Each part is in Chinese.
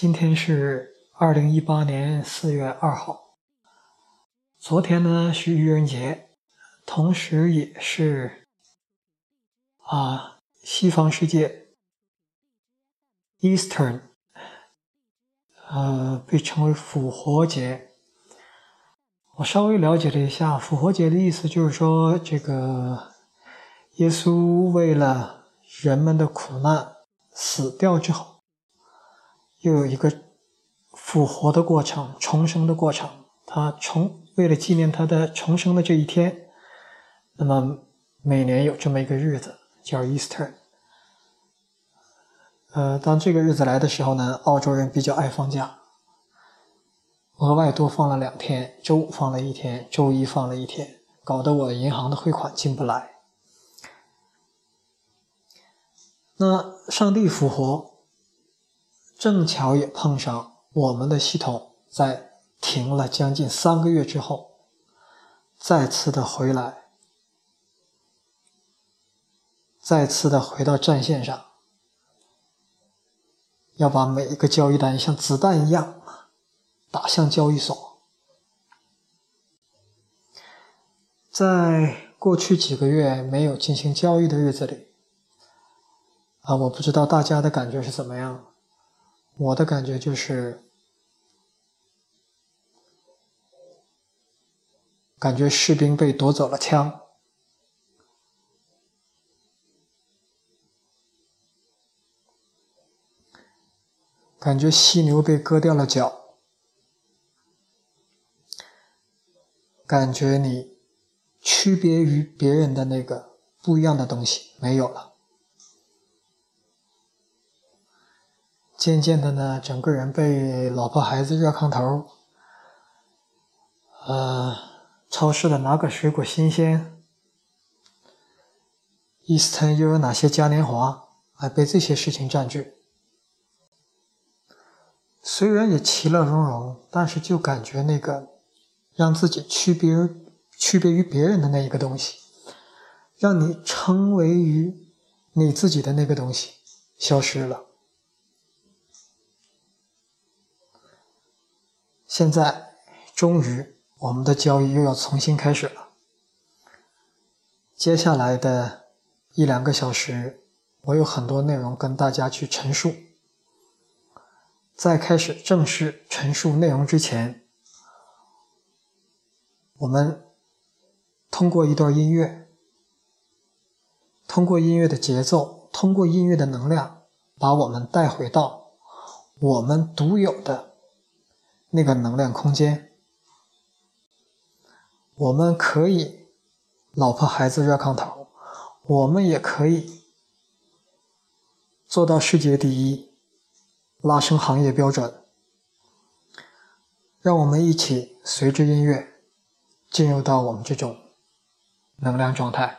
今天是二零一八年四月二号。昨天呢是愚人节，同时也是啊西方世界 Eastern，呃被称为复活节。我稍微了解了一下，复活节的意思就是说，这个耶稣为了人们的苦难死掉之后。又有一个复活的过程，重生的过程。他重为了纪念他的重生的这一天，那么每年有这么一个日子叫 Easter。呃，当这个日子来的时候呢，澳洲人比较爱放假，额外多放了两天，周五放了一天，周一放了一天，搞得我银行的汇款进不来。那上帝复活。正巧也碰上我们的系统在停了将近三个月之后，再次的回来，再次的回到战线上，要把每一个交易单像子弹一样打向交易所。在过去几个月没有进行交易的日子里，啊，我不知道大家的感觉是怎么样。我的感觉就是，感觉士兵被夺走了枪，感觉犀牛被割掉了脚，感觉你区别于别人的那个不一样的东西没有了。渐渐的呢，整个人被老婆孩子热炕头，呃，超市的哪个水果新鲜，Easton 又有哪些嘉年华，还被这些事情占据。虽然也其乐融融，但是就感觉那个让自己区别区别于别人的那一个东西，让你成为于你自己的那个东西消失了。现在，终于，我们的交易又要重新开始了。接下来的一两个小时，我有很多内容跟大家去陈述。在开始正式陈述内容之前，我们通过一段音乐，通过音乐的节奏，通过音乐的能量，把我们带回到我们独有的。那个能量空间，我们可以老婆孩子热炕头，我们也可以做到世界第一，拉升行业标准。让我们一起随着音乐进入到我们这种能量状态。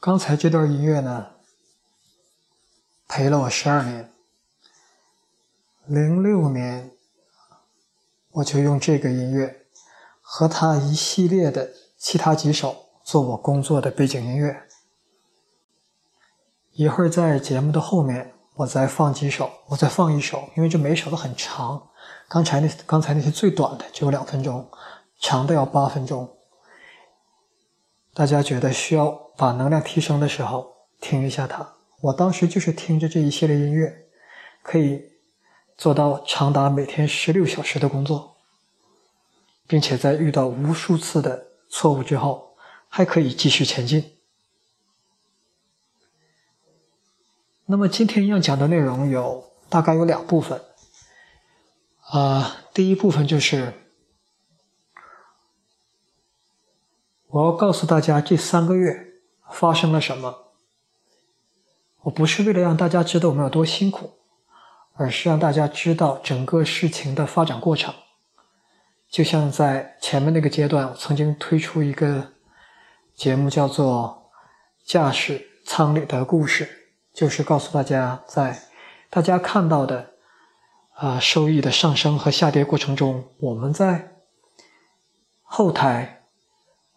刚才这段音乐呢，陪了我十二年。零六年，我就用这个音乐和他一系列的其他几首做我工作的背景音乐。一会儿在节目的后面，我再放几首，我再放一首，因为这每首都很长。刚才那刚才那些最短的只有两分钟，长的要八分钟。大家觉得需要把能量提升的时候，听一下它。我当时就是听着这一系列音乐，可以做到长达每天十六小时的工作，并且在遇到无数次的错误之后，还可以继续前进。那么今天要讲的内容有大概有两部分，啊，第一部分就是。我要告诉大家，这三个月发生了什么。我不是为了让大家知道我们有多辛苦，而是让大家知道整个事情的发展过程。就像在前面那个阶段，我曾经推出一个节目，叫做《驾驶舱里的故事》，就是告诉大家，在大家看到的啊收益的上升和下跌过程中，我们在后台。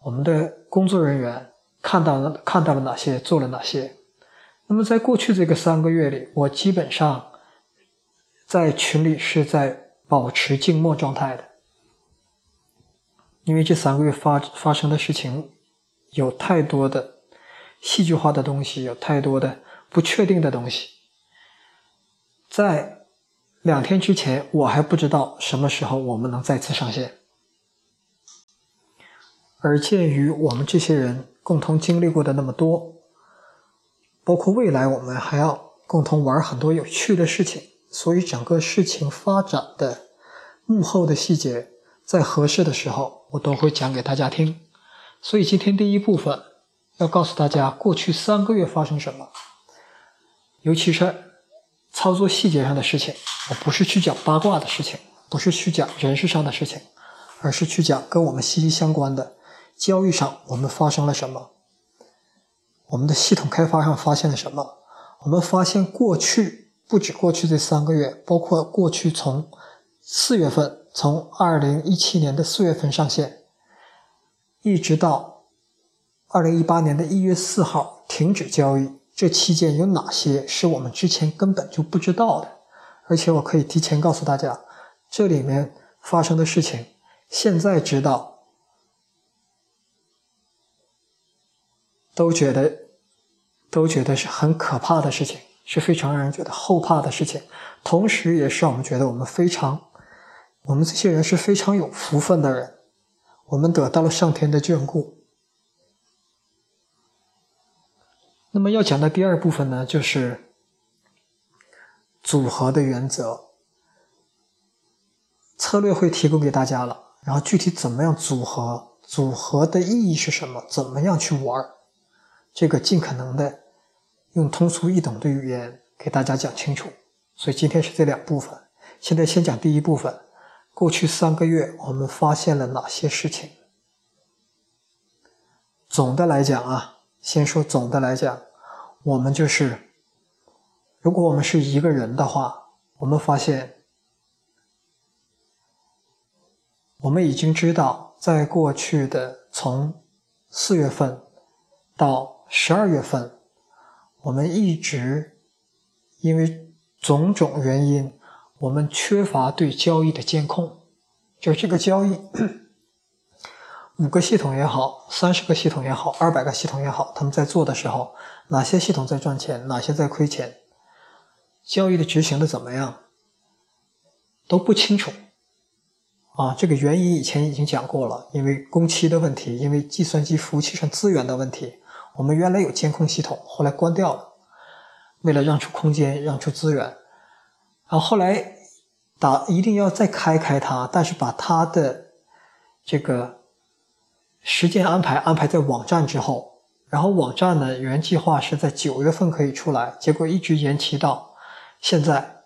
我们的工作人员看到了看到了哪些，做了哪些？那么在过去这个三个月里，我基本上在群里是在保持静默状态的，因为这三个月发发生的事情有太多的戏剧化的东西，有太多的不确定的东西。在两天之前，我还不知道什么时候我们能再次上线。而鉴于我们这些人共同经历过的那么多，包括未来我们还要共同玩很多有趣的事情，所以整个事情发展的幕后的细节，在合适的时候我都会讲给大家听。所以今天第一部分要告诉大家过去三个月发生什么，尤其是操作细节上的事情。我不是去讲八卦的事情，不是去讲人事上的事情，而是去讲跟我们息息相关的。交易上我们发生了什么？我们的系统开发上发现了什么？我们发现过去不止过去这三个月，包括过去从四月份，从二零一七年的四月份上线，一直到二零一八年的一月四号停止交易，这期间有哪些是我们之前根本就不知道的？而且我可以提前告诉大家，这里面发生的事情，现在知道。都觉得，都觉得是很可怕的事情，是非常让人觉得后怕的事情，同时也是让我们觉得我们非常，我们这些人是非常有福分的人，我们得到了上天的眷顾。那么要讲的第二部分呢，就是组合的原则，策略会提供给大家了，然后具体怎么样组合，组合的意义是什么，怎么样去玩这个尽可能的用通俗易懂的语言给大家讲清楚，所以今天是这两部分。现在先讲第一部分，过去三个月我们发现了哪些事情？总的来讲啊，先说总的来讲，我们就是，如果我们是一个人的话，我们发现，我们已经知道，在过去的从四月份到十二月份，我们一直因为种种原因，我们缺乏对交易的监控。就这个交易，五个系统也好，三十个系统也好，二百个系统也好，他们在做的时候，哪些系统在赚钱，哪些在亏钱，交易的执行的怎么样，都不清楚。啊，这个原因以前已经讲过了，因为工期的问题，因为计算机服务器上资源的问题。我们原来有监控系统，后来关掉了，为了让出空间，让出资源。然后后来打一定要再开开它，但是把它的这个时间安排安排在网站之后。然后网站呢，原计划是在九月份可以出来，结果一直延期到现在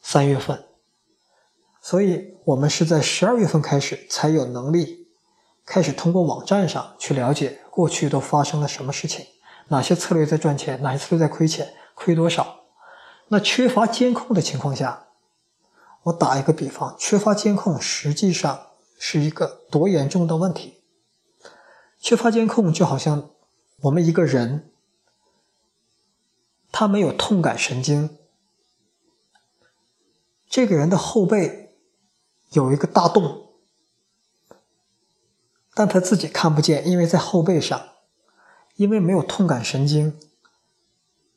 三月份。所以我们是在十二月份开始才有能力开始通过网站上去了解。过去都发生了什么事情？哪些策略在赚钱，哪些策略在亏钱，亏多少。那缺乏监控的情况下，我打一个比方，缺乏监控实际上是一个多严重的问题。缺乏监控就好像我们一个人，他没有痛感神经，这个人的后背有一个大洞，但他自己看不见，因为在后背上，因为没有痛感神经。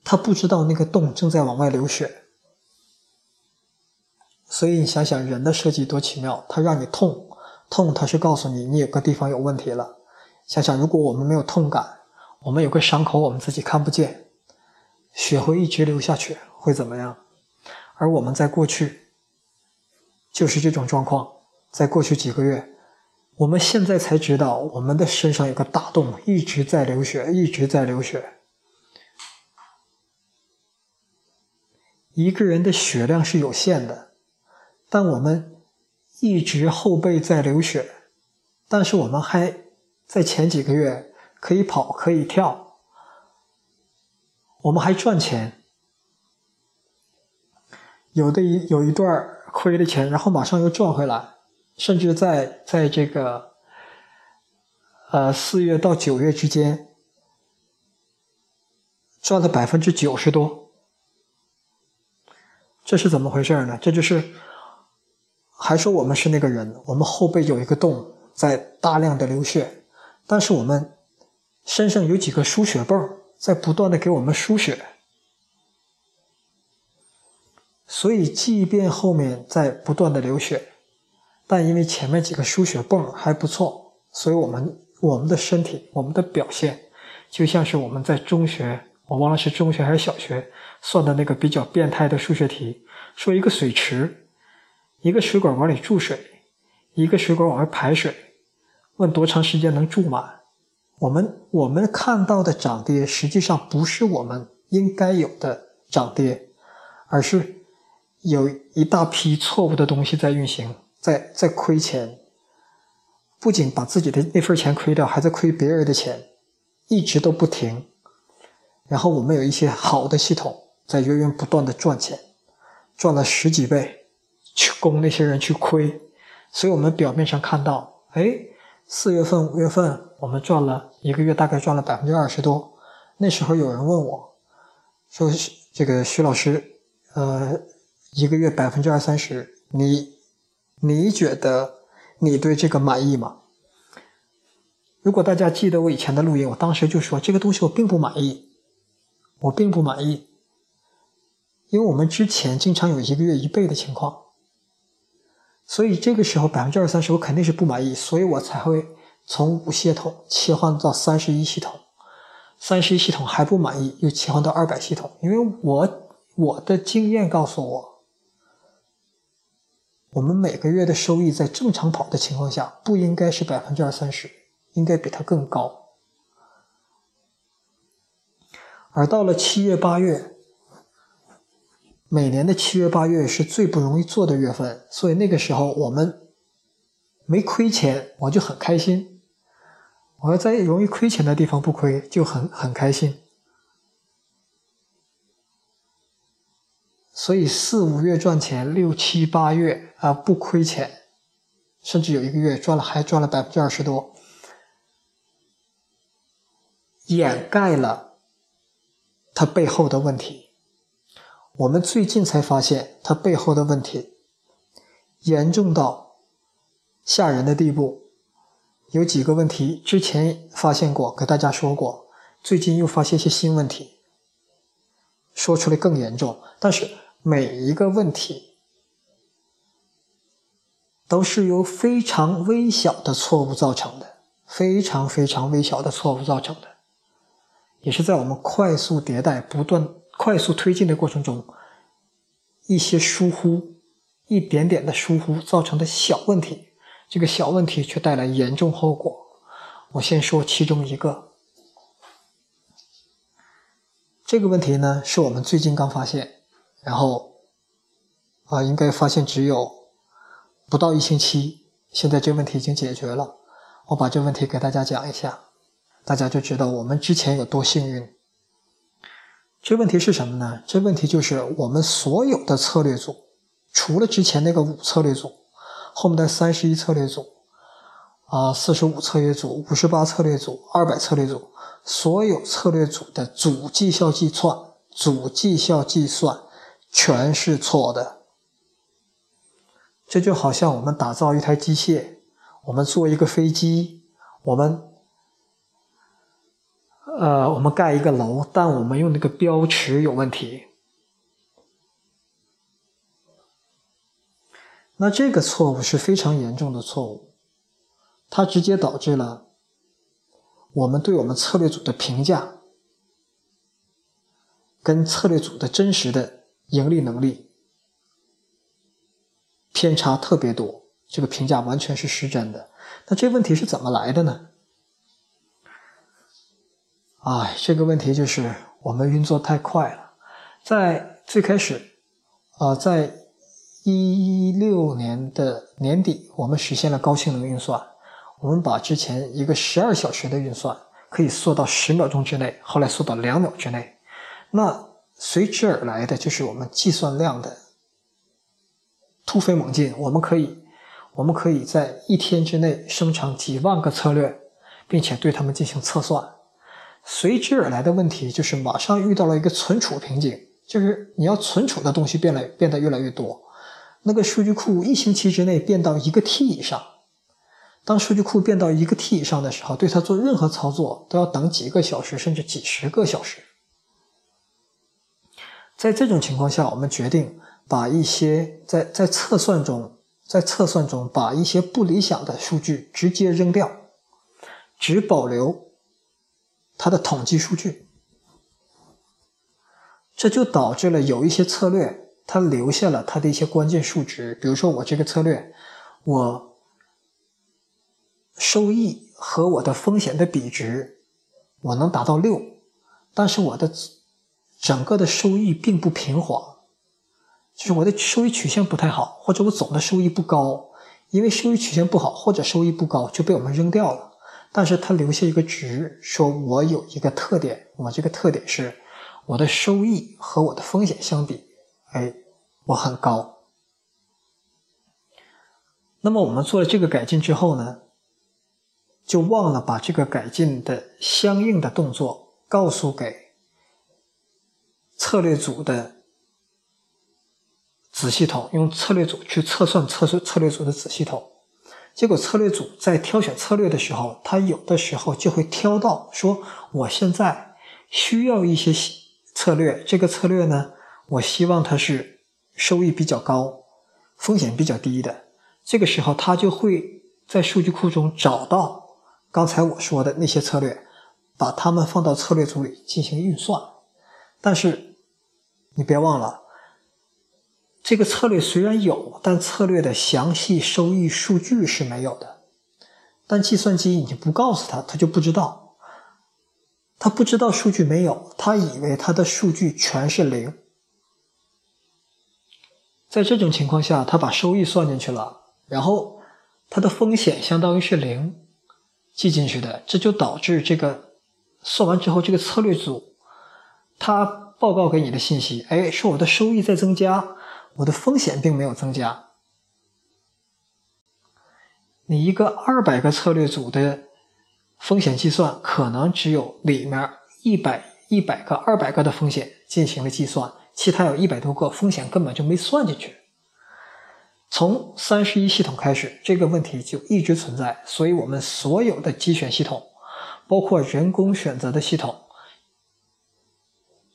他不知道那个洞正在往外流血，所以你想想人的设计多奇妙，他让你痛，痛他是告诉你你有个地方有问题了。想想如果我们没有痛感，我们有个伤口我们自己看不见，血会一直流下去，会怎么样？而我们在过去就是这种状况，在过去几个月，我们现在才知道我们的身上有个大洞一直在流血，一直在流血。一个人的血量是有限的，但我们一直后背在流血，但是我们还在前几个月可以跑可以跳，我们还赚钱，有的一有一段亏了钱，然后马上又赚回来，甚至在在这个呃四月到九月之间赚了百分之九十多。这是怎么回事呢？这就是，还说我们是那个人，我们后背有一个洞在大量的流血，但是我们身上有几个输血泵在不断的给我们输血，所以即便后面在不断的流血，但因为前面几个输血泵还不错，所以我们我们的身体我们的表现就像是我们在中学。我忘了是中学还是小学算的那个比较变态的数学题，说一个水池，一个水管往里注水，一个水管往外排水，问多长时间能注满。我们我们看到的涨跌，实际上不是我们应该有的涨跌，而是有一大批错误的东西在运行，在在亏钱，不仅把自己的那份钱亏掉，还在亏别人的钱，一直都不停。然后我们有一些好的系统在源源不断的赚钱，赚了十几倍，去供那些人去亏，所以我们表面上看到，哎，四月份、五月份我们赚了一个月大概赚了百分之二十多。那时候有人问我，说这个徐老师，呃，一个月百分之二三十，你你觉得你对这个满意吗？如果大家记得我以前的录音，我当时就说这个东西我并不满意。我并不满意，因为我们之前经常有一个月一倍的情况，所以这个时候百分之二三十我肯定是不满意，所以我才会从五系统切换到三十一系统，三十一系统还不满意，又切换到二百系统，因为我我的经验告诉我，我们每个月的收益在正常跑的情况下不应该是百分之二三十，应该比它更高。而到了七月八月，每年的七月八月是最不容易做的月份，所以那个时候我们没亏钱，我就很开心。我要在容易亏钱的地方不亏，就很很开心。所以四五月赚钱，六七八月啊不亏钱，甚至有一个月赚了还赚了百分之二十多，掩盖了。它背后的问题，我们最近才发现，它背后的问题严重到吓人的地步。有几个问题之前发现过，给大家说过，最近又发现一些新问题，说出来更严重。但是每一个问题都是由非常微小的错误造成的，非常非常微小的错误造成的。也是在我们快速迭代、不断快速推进的过程中，一些疏忽、一点点的疏忽造成的小问题，这个小问题却带来严重后果。我先说其中一个，这个问题呢是我们最近刚发现，然后啊，应该发现只有不到一星期，现在这问题已经解决了。我把这问题给大家讲一下。大家就知道我们之前有多幸运，这问题是什么呢？这问题就是我们所有的策略组，除了之前那个五策略组，后面的三十一策略组，啊，四十五策略组、五十八策略组、二百策略组，所有策略组的总绩效计算、总绩效计算全是错的。这就好像我们打造一台机械，我们做一个飞机，我们。呃，我们盖一个楼，但我们用那个标尺有问题。那这个错误是非常严重的错误，它直接导致了我们对我们策略组的评价跟策略组的真实的盈利能力偏差特别多，这个评价完全是失真的。那这问题是怎么来的呢？哎，这个问题就是我们运作太快了。在最开始，啊，在一六年的年底，我们实现了高性能运算。我们把之前一个十二小时的运算可以缩到十秒钟之内，后来缩到两秒之内。那随之而来的就是我们计算量的突飞猛进。我们可以，我们可以在一天之内生成几万个策略，并且对它们进行测算。随之而来的问题就是，马上遇到了一个存储瓶颈，就是你要存储的东西变了，变得越来越多。那个数据库一星期之内变到一个 T 以上，当数据库变到一个 T 以上的时候，对它做任何操作都要等几个小时，甚至几十个小时。在这种情况下，我们决定把一些在在测算中，在测算中把一些不理想的数据直接扔掉，只保留。它的统计数据，这就导致了有一些策略，它留下了它的一些关键数值。比如说，我这个策略，我收益和我的风险的比值，我能达到六，但是我的整个的收益并不平滑，就是我的收益曲线不太好，或者我总的收益不高，因为收益曲线不好或者收益不高就被我们扔掉了。但是它留下一个值，说我有一个特点，我这个特点是我的收益和我的风险相比，哎，我很高。那么我们做了这个改进之后呢，就忘了把这个改进的相应的动作告诉给策略组的子系统，用策略组去测算测算策略组的子系统。结果策略组在挑选策略的时候，他有的时候就会挑到说，我现在需要一些策略，这个策略呢，我希望它是收益比较高、风险比较低的。这个时候，他就会在数据库中找到刚才我说的那些策略，把它们放到策略组里进行运算。但是你别忘了。这个策略虽然有，但策略的详细收益数据是没有的。但计算机你不告诉他，他就不知道。他不知道数据没有，他以为他的数据全是零。在这种情况下，他把收益算进去了，然后他的风险相当于是零，记进去的，这就导致这个算完之后，这个策略组他报告给你的信息，哎，说我的收益在增加。我的风险并没有增加。你一个二百个策略组的风险计算，可能只有里面一百一百个、二百个的风险进行了计算，其他有一百多个风险根本就没算进去。从三十一系统开始，这个问题就一直存在。所以，我们所有的机选系统，包括人工选择的系统，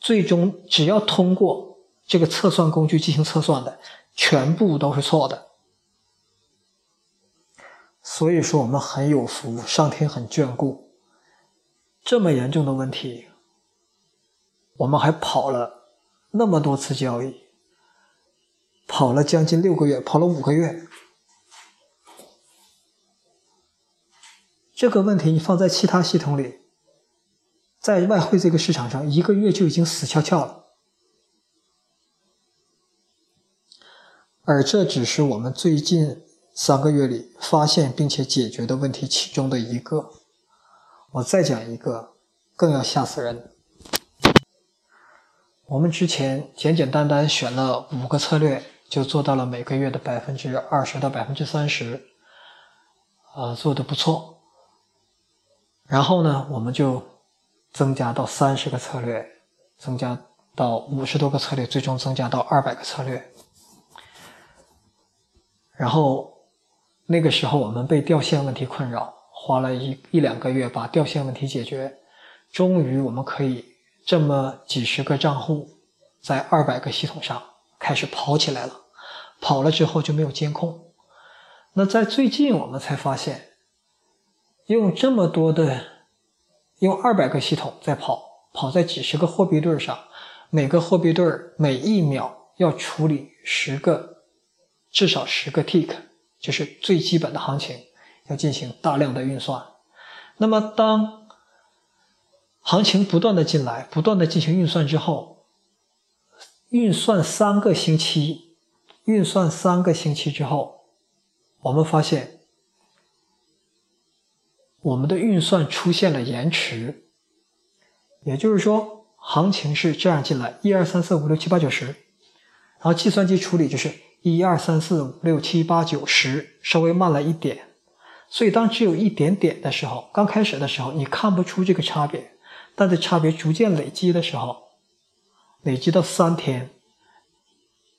最终只要通过。这个测算工具进行测算的全部都是错的，所以说我们很有福，上天很眷顾。这么严重的问题，我们还跑了那么多次交易，跑了将近六个月，跑了五个月。这个问题你放在其他系统里，在外汇这个市场上，一个月就已经死翘翘了。而这只是我们最近三个月里发现并且解决的问题其中的一个。我再讲一个，更要吓死人。我们之前简简单单选了五个策略，就做到了每个月的百分之二十到百分之三十，啊，做的不错。然后呢，我们就增加到三十个策略，增加到五十多个策略，最终增加到二百个策略。然后那个时候我们被掉线问题困扰，花了一一两个月把掉线问题解决，终于我们可以这么几十个账户在二百个系统上开始跑起来了。跑了之后就没有监控。那在最近我们才发现，用这么多的，用二百个系统在跑，跑在几十个货币对上，每个货币对每一秒要处理十个。至少十个 tick，就是最基本的行情，要进行大量的运算。那么，当行情不断的进来，不断的进行运算之后，运算三个星期，运算三个星期之后，我们发现我们的运算出现了延迟。也就是说，行情是这样进来，一二三四五六七八九十，然后计算机处理就是。一二三四五六七八九十，稍微慢了一点，所以当只有一点点的时候，刚开始的时候你看不出这个差别，但在差别逐渐累积的时候，累积到三天，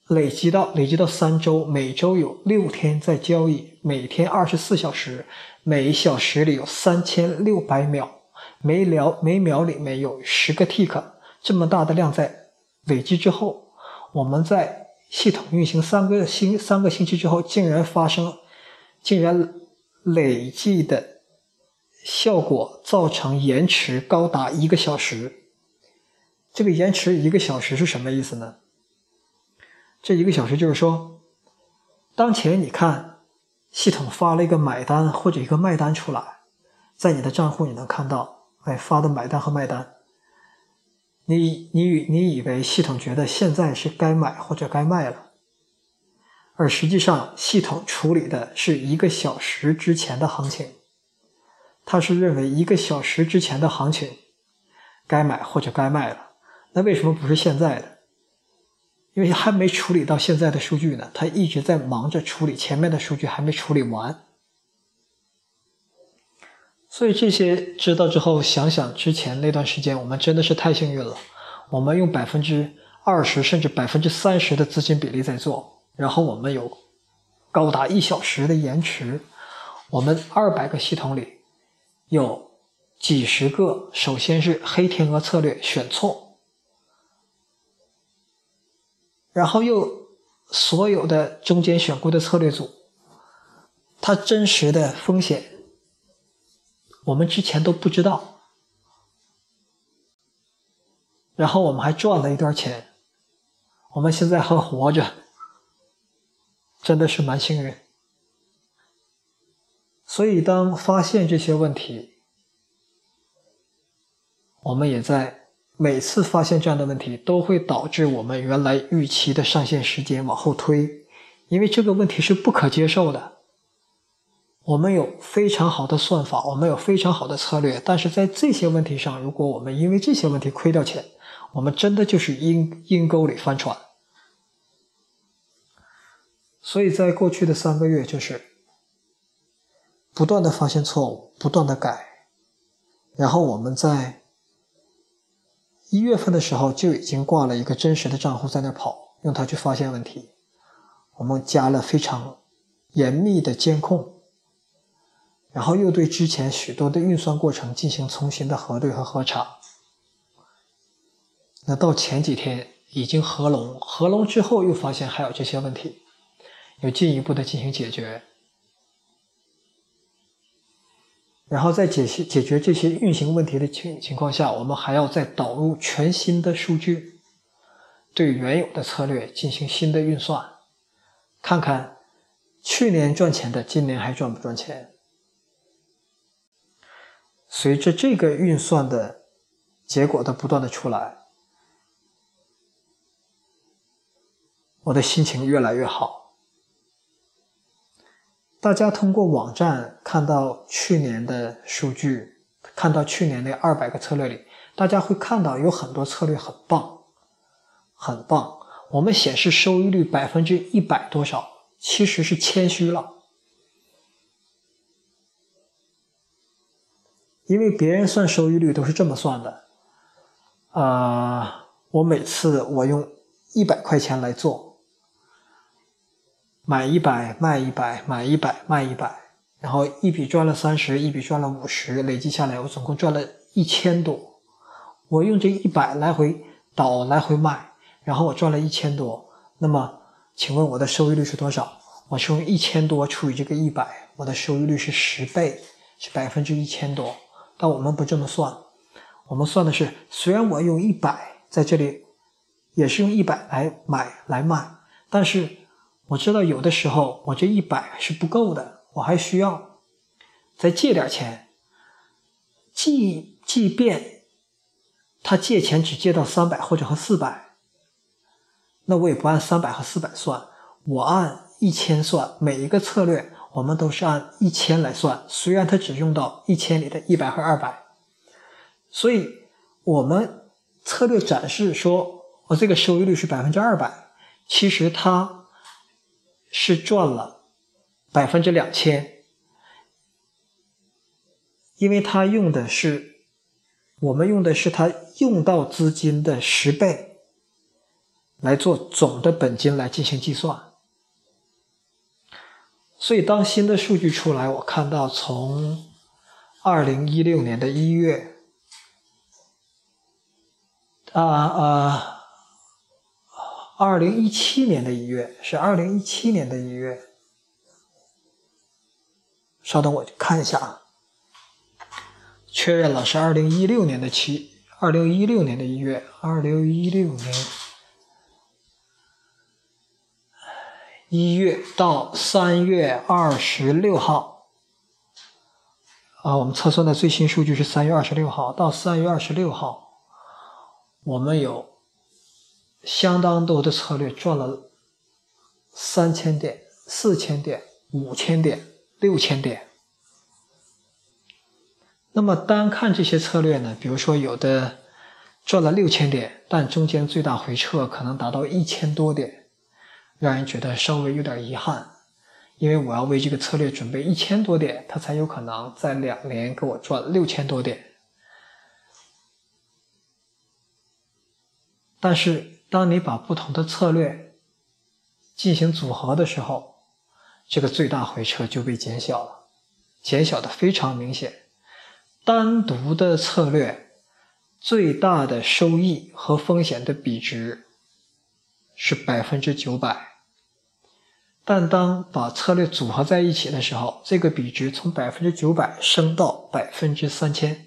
累积到累积到三周，每周有六天在交易，每天二十四小时，每小时里有三千六百秒，每秒每秒里面有十个 tick，这么大的量在累积之后，我们在。系统运行三个星三个星期之后，竟然发生，竟然累计的效果造成延迟高达一个小时。这个延迟一个小时是什么意思呢？这一个小时就是说，当前你看系统发了一个买单或者一个卖单出来，在你的账户你能看到，哎，发的买单和卖单。你你你以为系统觉得现在是该买或者该卖了，而实际上系统处理的是一个小时之前的行情，它是认为一个小时之前的行情该买或者该卖了。那为什么不是现在的？因为还没处理到现在的数据呢，它一直在忙着处理前面的数据，还没处理完。所以这些知道之后，想想之前那段时间，我们真的是太幸运了。我们用百分之二十甚至百分之三十的资金比例在做，然后我们有高达一小时的延迟。我们二百个系统里有几十个，首先是黑天鹅策略选错，然后又所有的中间选股的策略组，它真实的风险。我们之前都不知道，然后我们还赚了一段钱，我们现在还活着，真的是蛮幸运。所以当发现这些问题，我们也在每次发现这样的问题，都会导致我们原来预期的上线时间往后推，因为这个问题是不可接受的。我们有非常好的算法，我们有非常好的策略，但是在这些问题上，如果我们因为这些问题亏掉钱，我们真的就是阴阴沟里翻船。所以在过去的三个月，就是不断的发现错误，不断的改，然后我们在一月份的时候就已经挂了一个真实的账户在那跑，用它去发现问题。我们加了非常严密的监控。然后又对之前许多的运算过程进行重新的核对和核查。那到前几天已经合拢，合拢之后又发现还有这些问题，有进一步的进行解决。然后在解析解决这些运行问题的情情况下，我们还要再导入全新的数据，对原有的策略进行新的运算，看看去年赚钱的今年还赚不赚钱。随着这个运算的结果的不断的出来，我的心情越来越好。大家通过网站看到去年的数据，看到去年那二百个策略里，大家会看到有很多策略很棒，很棒。我们显示收益率百分之一百多少，其实是谦虚了，因为别人算收益率都是这么算的。啊，我每次我用一百块钱来做，买一百卖一百，买一百卖一百，然后一笔赚了三十，一笔赚了五十，累计下来我总共赚了一千多。我用这一百来回倒来回卖。然后我赚了一千多，那么请问我的收益率是多少？我是用一千多除以这个一百，我的收益率是十倍，是百分之一千多。但我们不这么算，我们算的是，虽然我用一百在这里，也是用一百来买来卖，但是我知道有的时候我这一百是不够的，我还需要再借点钱。即即便他借钱只借到三百或者和四百。那我也不按三百和四百算，我按一千算。每一个策略我们都是按一千来算，虽然它只用到一千里的一百和二百，所以我们策略展示说我这个收益率是百分之二百，其实它是赚了百分之两千，因为它用的是我们用的是它用到资金的十倍。来做总的本金来进行计算，所以当新的数据出来，我看到从二零一六年的一月，啊啊，二零一七年的一月是二零一七年的一月，稍等我看一下啊，确认了是二零一六年的七，二零一六年的一月，二零一六年。一月到三月二十六号，啊，我们测算的最新数据是三月二十六号到三月二十六号，我们有相当多的策略赚了三千点、四千点、五千点、六千点。那么单看这些策略呢，比如说有的赚了六千点，但中间最大回撤可能达到一千多点。让人觉得稍微有点遗憾，因为我要为这个策略准备一千多点，它才有可能在两年给我赚六千多点。但是，当你把不同的策略进行组合的时候，这个最大回撤就被减小了，减小的非常明显。单独的策略最大的收益和风险的比值。是百分之九百，但当把策略组合在一起的时候，这个比值从百分之九百升到百分之三千。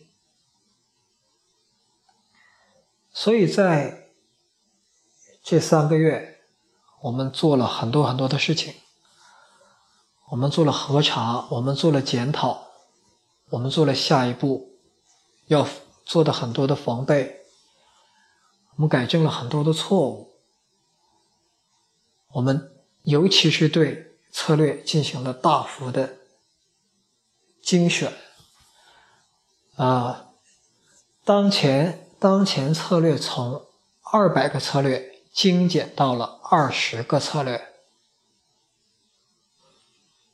所以在这三个月，我们做了很多很多的事情，我们做了核查，我们做了检讨，我们做了下一步要做的很多的防备，我们改正了很多的错误。我们尤其是对策略进行了大幅的精选，啊，当前当前策略从二百个策略精简到了二十个策略，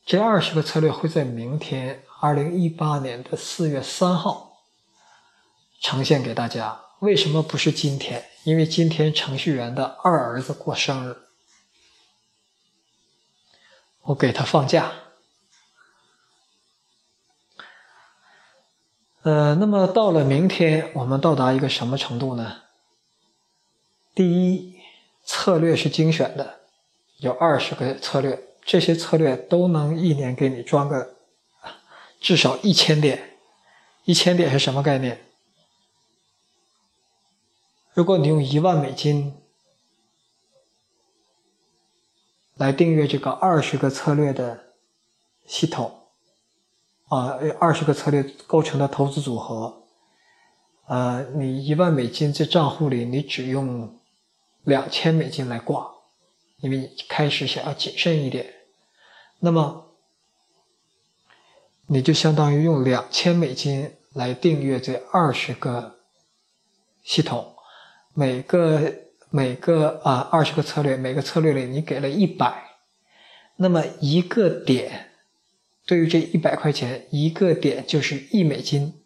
这二十个策略会在明天二零一八年的四月三号呈现给大家。为什么不是今天？因为今天程序员的二儿子过生日。我给他放假，呃，那么到了明天，我们到达一个什么程度呢？第一，策略是精选的，有二十个策略，这些策略都能一年给你赚个至少一千点。一千点是什么概念？如果你用一万美金。来订阅这个二十个策略的系统，啊，二十个策略构成的投资组合，呃，你一万美金在账户里，你只用两千美金来挂，因为你开始想要谨慎一点，那么你就相当于用两千美金来订阅这二十个系统，每个。每个啊二十个策略，每个策略里你给了一百，那么一个点对于这一百块钱，一个点就是一美金。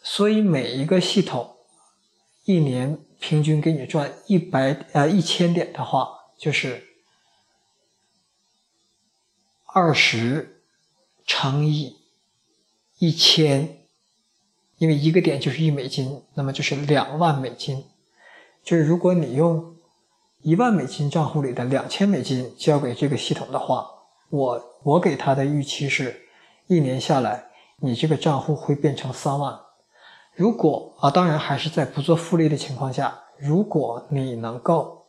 所以每一个系统一年平均给你赚一百呃一千点的话，就是二十乘以一千，因为一个点就是一美金，那么就是两万美金。就是如果你用一万美金账户里的两千美金交给这个系统的话，我我给他的预期是，一年下来你这个账户会变成三万。如果啊，当然还是在不做复利的情况下，如果你能够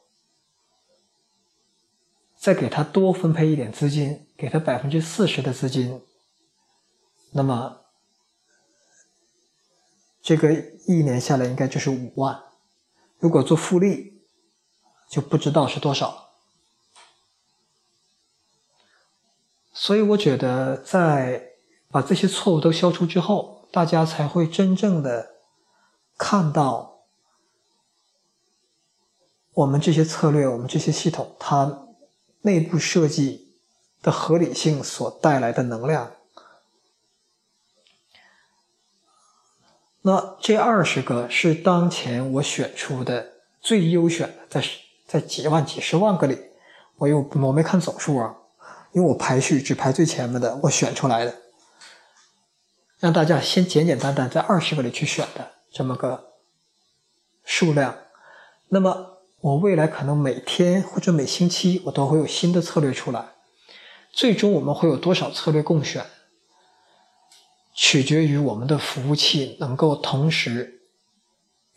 再给他多分配一点资金，给他百分之四十的资金，那么这个一年下来应该就是五万。如果做复利，就不知道是多少。所以我觉得，在把这些错误都消除之后。大家才会真正的看到我们这些策略，我们这些系统，它内部设计的合理性所带来的能量。那这二十个是当前我选出的最优选的，在在几万、几十万个里，我又我没看总数啊，因为我排序只排最前面的，我选出来的。让大家先简简单单在二十个里去选的这么个数量，那么我未来可能每天或者每星期我都会有新的策略出来，最终我们会有多少策略共选，取决于我们的服务器能够同时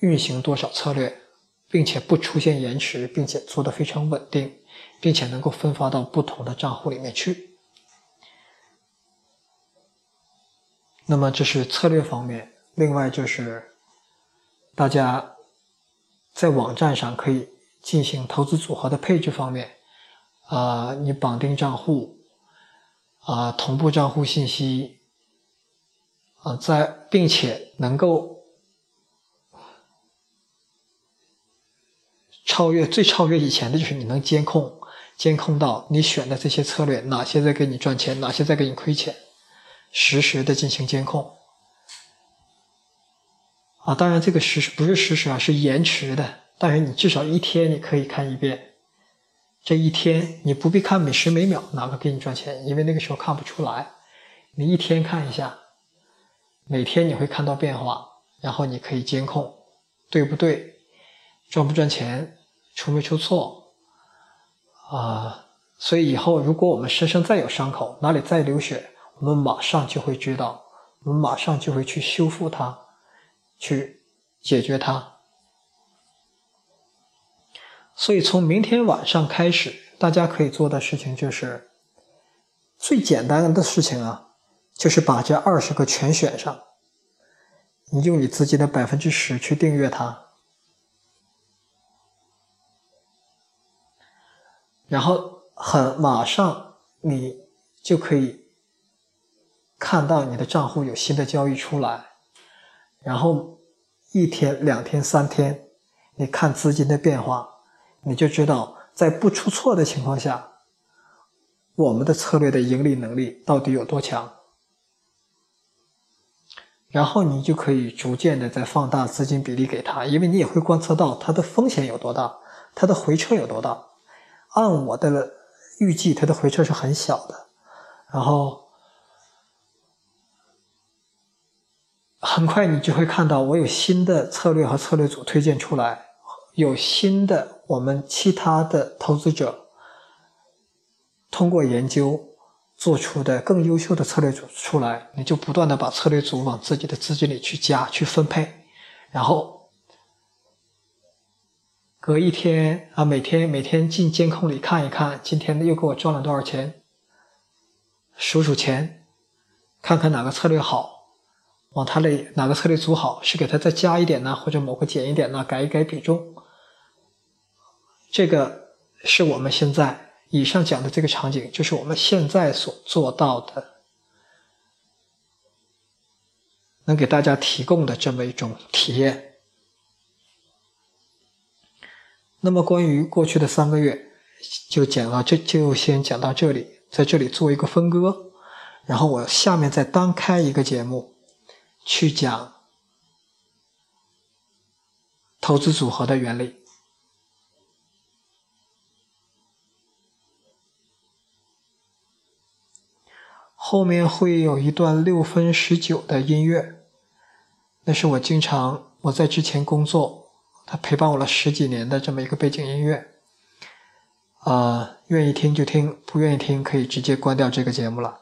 运行多少策略，并且不出现延迟，并且做得非常稳定，并且能够分发到不同的账户里面去。那么这是策略方面，另外就是大家在网站上可以进行投资组合的配置方面，啊，你绑定账户，啊，同步账户信息，啊，在并且能够超越最超越以前的就是你能监控监控到你选的这些策略哪些在给你赚钱，哪些在给你亏钱。实时的进行监控，啊，当然这个实时不是实时啊，是延迟的。但是你至少一天你可以看一遍，这一天你不必看每时每秒哪个给你赚钱，因为那个时候看不出来。你一天看一下，每天你会看到变化，然后你可以监控对不对，赚不赚钱，出没出错，啊，所以以后如果我们身上再有伤口，哪里再流血。我们马上就会知道，我们马上就会去修复它，去解决它。所以从明天晚上开始，大家可以做的事情就是最简单的事情啊，就是把这二十个全选上，你用你自己的百分之十去订阅它，然后很马上你就可以。看到你的账户有新的交易出来，然后一天、两天、三天，你看资金的变化，你就知道在不出错的情况下，我们的策略的盈利能力到底有多强。然后你就可以逐渐的在放大资金比例给他，因为你也会观测到它的风险有多大，它的回撤有多大。按我的预计，它的回撤是很小的，然后。很快你就会看到，我有新的策略和策略组推荐出来，有新的我们其他的投资者通过研究做出的更优秀的策略组出来，你就不断的把策略组往自己的资金里去加、去分配，然后隔一天啊，每天每天进监控里看一看，今天又给我赚了多少钱，数数钱，看看哪个策略好。往它里哪个策略组好，是给它再加一点呢，或者某个减一点呢？改一改比重。这个是我们现在以上讲的这个场景，就是我们现在所做到的，能给大家提供的这么一种体验。那么关于过去的三个月，就讲到这就先讲到这里，在这里做一个分割，然后我下面再单开一个节目，去讲投资组合的原理。后面会有一段六分十九的音乐，那是我经常我在之前工作，他陪伴我了十几年的这么一个背景音乐。啊，愿意听就听，不愿意听可以直接关掉这个节目了。